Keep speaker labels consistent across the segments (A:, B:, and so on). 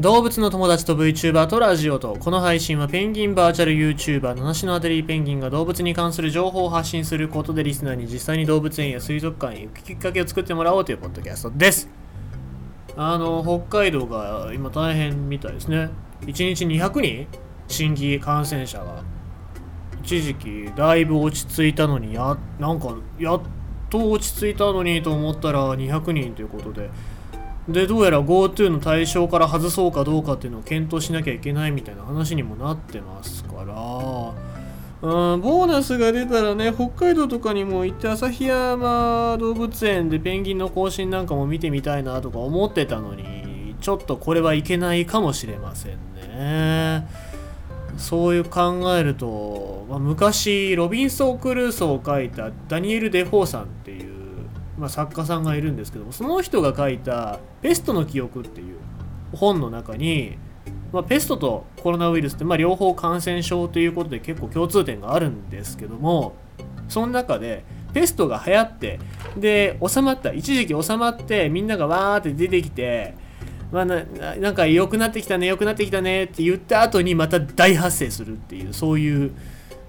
A: 動物の友達と VTuber とラジオと。この配信はペンギンバーチャル YouTuber 七種のアデリーペンギンが動物に関する情報を発信することでリスナーに実際に動物園や水族館へ行くきっかけを作ってもらおうというポッドキャストです。あの北海道が今大変みたいですね。1日200人？新規感染者が。一時期だいぶ落ち着いたのにやなんかやっと落ち着いたのにと思ったら200人ということで。でどうやら GoTo の対象から外そうかどうかっていうのを検討しなきゃいけないみたいな話にもなってますから。うんボーナスが出たらね北海道とかにも行って旭山動物園でペンギンの更新なんかも見てみたいなとか思ってたのにちょっとこれはいけないかもしれませんね。そういう考えると、まあ、昔ロビンソン・クルーソーを書いたダニエル・デフォーさんっていうまあ、作家さんがいるんですけどもその人が書いた「ペストの記憶」っていう本の中に、まあ、ペストとコロナウイルスって、まあ、両方感染症ということで結構共通点があるんですけどもその中でペストが流行ってで収まった一時期収まってみんながわーって出てきてまあな、なんか良くなってきたね良くなってきたねって言った後にまた大発生するっていうそういう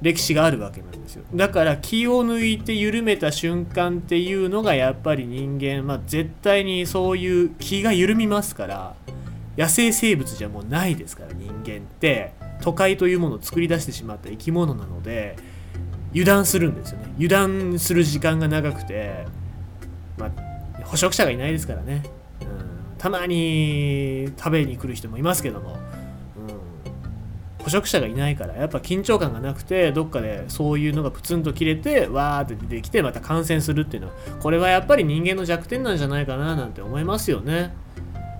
A: 歴史があるわけなんですよ。だから気を抜いて緩めた瞬間っていうのがやっぱり人間、まあ、絶対にそういう気が緩みますから野生生物じゃもうないですから人間って。都会というものを作り出してしまった生き物なので油断するんですよね。油断する時間が長くてまあ捕食者がいないですからね、うん、たまに食べに来る人もいますけども。捕食者がいないからやっぱ緊張感がなくてどっかでそういうのがプツンと切れてわーって出てきてまた感染するっていうのはこれはやっぱり人間の弱点なんじゃないかななんて思いますよね。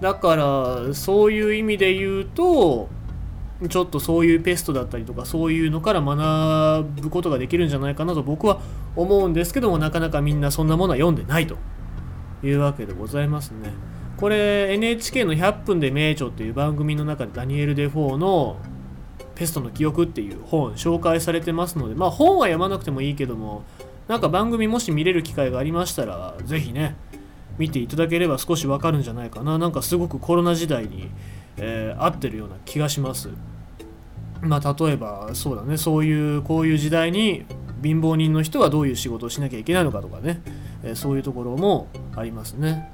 A: だからそういう意味で言うとちょっとそういうペストだったりとかそういうのから学ぶことができるんじゃないかなと僕は思うんですけどもなかなかみんなそんなものは読んでないと。いうわけでございますね。これ NHK の100分で名著っていう番組の中でダニエル・デ・フォーのペストの記憶っていう本紹介されてますので、まあ本は読まなくてもいいけども、なんか番組もし見れる機会がありましたら、ぜひね、見ていただければ少しわかるんじゃないかな。なんかすごくコロナ時代に、えー、合ってるような気がします。まあ例えばそうだね、そういうこういう時代に貧乏人の人はどういう仕事をしなきゃいけないのかとかね、えー、そういうところもありますね。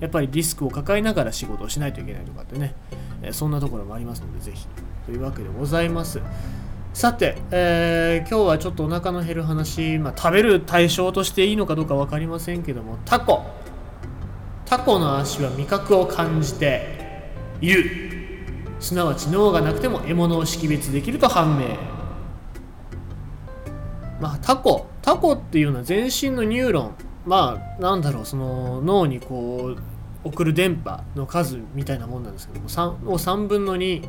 A: やっぱりリスクを抱えながら仕事をしないといけないとかってね、えー、そんなところもありますので、ぜひというわけでございます。さて、えー、今日はちょっとお腹の減る話、まあ、食べる対象としていいのかどうか分かりませんけどもタコ。タコの足は味覚を感じている。すなわち脳がなくても獲物を識別できると判明。まあタコ。タコっていうのは全身のニューロン。まあなんだろうその脳にこう送る電波の数みたいなもんなんですけども 3, を3分の2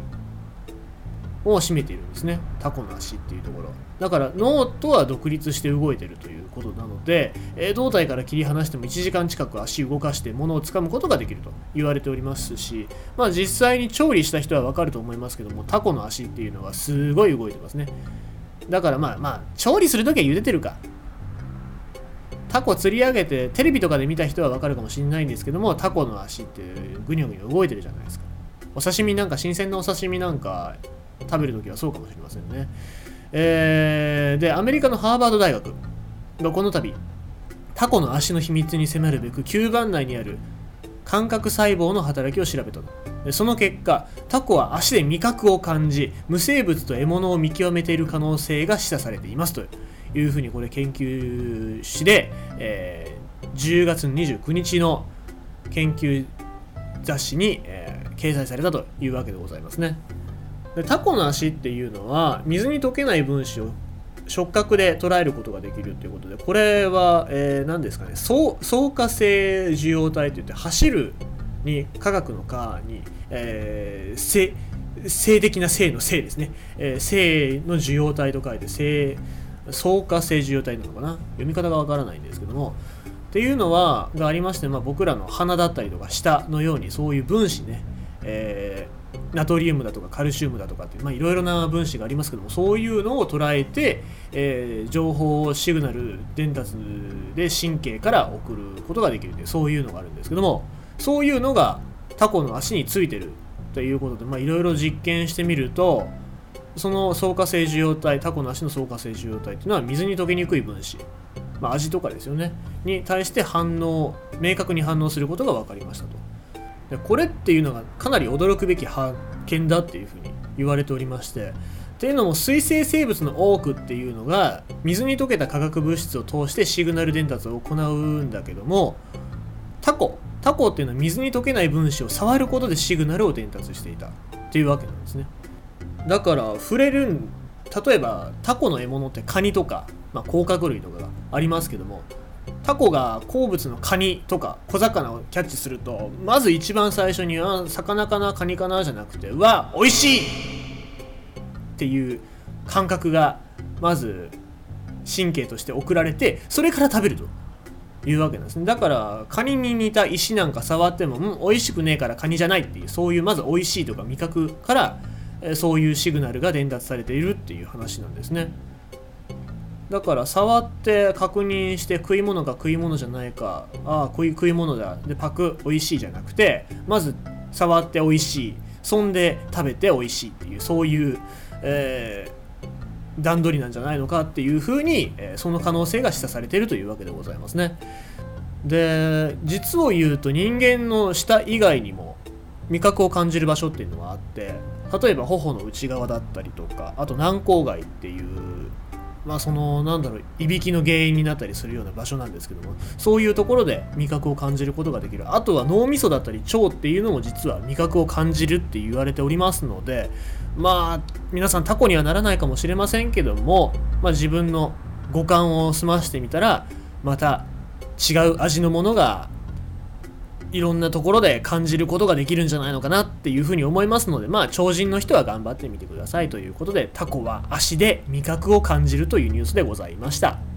A: を占めているんですね。タコの足っていうところ。だから脳とは独立して動いてるということなので、え、胴体から切り離しても1時間近く足動かして物を掴むことができると言われておりますしまあ実際に調理した人はわかると思いますけどもタコの足っていうのはすごい動いてますね。だからまあまあ調理するときは茹でてるか。タコ釣り上げてテレビとかで見た人はわかるかもしれないんですけどもタコの足ってぐにょぐにょ動いてるじゃないですか。お刺身なんか新鮮なお刺身なんか食べるときはそうかもしれませんね。えー、で、アメリカのハーバード大学がこの度、タコの足の秘密に迫るべく吸盤内にある感覚細胞の働きを調べたでその結果タコは足で味覚を感じ無生物と獲物を見極めている可能性が示唆されていますというふうにこれ研究誌で、えー、10月29日の研究雑誌に、えー、掲載されたというわけでございますね。でタコの足っていうのは水に溶けない分子を触覚で捉えることができるということでこれは、えー、何ですかね相化性受容体といって走るに科学の科に、えー、性性的な性の性ですね、えー、性の受容体と書いて性相化性受容体なのかな？読み方がわからないんですけども。っていうのはがありまして、まあ、僕らの鼻だったりとか舌のようにそういう分子ね、えナトリウムだとかカルシウムだとかっていろいろな分子がありますけどもそういうのを捉えて、えー、情報をシグナル伝達で神経から送ることができるというそういうのがあるんですけどもそういうのがタコの足についてるっていうことでいろいろ実験してみるとその草加性受容体タコなしの草加性受容体っていうのは水に溶けにくい分子、まあ、味とかですよねに対して反応明確に反応することが分かりましたと。これっていうのがかなり驚くべき発見だっていうふうに言われておりまして。っていうのも水生生物の多くっていうのが水に溶けた化学物質を通してシグナル伝達を行うんだけどもタコタコっていうのは水に溶けない分子を触ることでシグナルを伝達していたっていうわけなんですね。だから触れる例えばタコの獲物ってカニとか、まあ、甲殻類とかがありますけどもタコが好物のカニとか小魚をキャッチするとまず一番最初には魚かなカニかなじゃなくてうわ美味しいっていう感覚がまず神経として送られてそれから食べるというわけなんですね。だからカニに似た石なんか触ってもうん美味しくねえからカニじゃないっていうそういうまず美味しいとか味覚からそういうシグナルが伝達されているっていう話なんですね。だから触って確認して食い物が食い物じゃないか。ああ食い食い物だ。でパク美味しいじゃなくてまず触って美味しい。そんで食べて美味しいっていうそういう、えー、段取りなんじゃないのかっていうふうに、えー、その可能性が示唆されているというわけでございますね。で実を言うと人間の舌以外にも味覚を感じる場所っていうのがあって例えば頬の内側だったりとかあと軟口蓋っていうまあそのなんだろういびきの原因になったりするような場所なんですけどもそういうところで味覚を感じることができる。あとは脳みそだったり腸っていうのも実は味覚を感じるって言われておりますのでまあ皆さんタコにはならないかもしれませんけども、まあ、自分の五感を済ましてみたらまた違う味のものがいろんなところで感じることができるんじゃないのかなっていうふうに思いますのでまあ超人の人は頑張ってみてくださいということでタコは足で味覚を感じるというニュースでございました。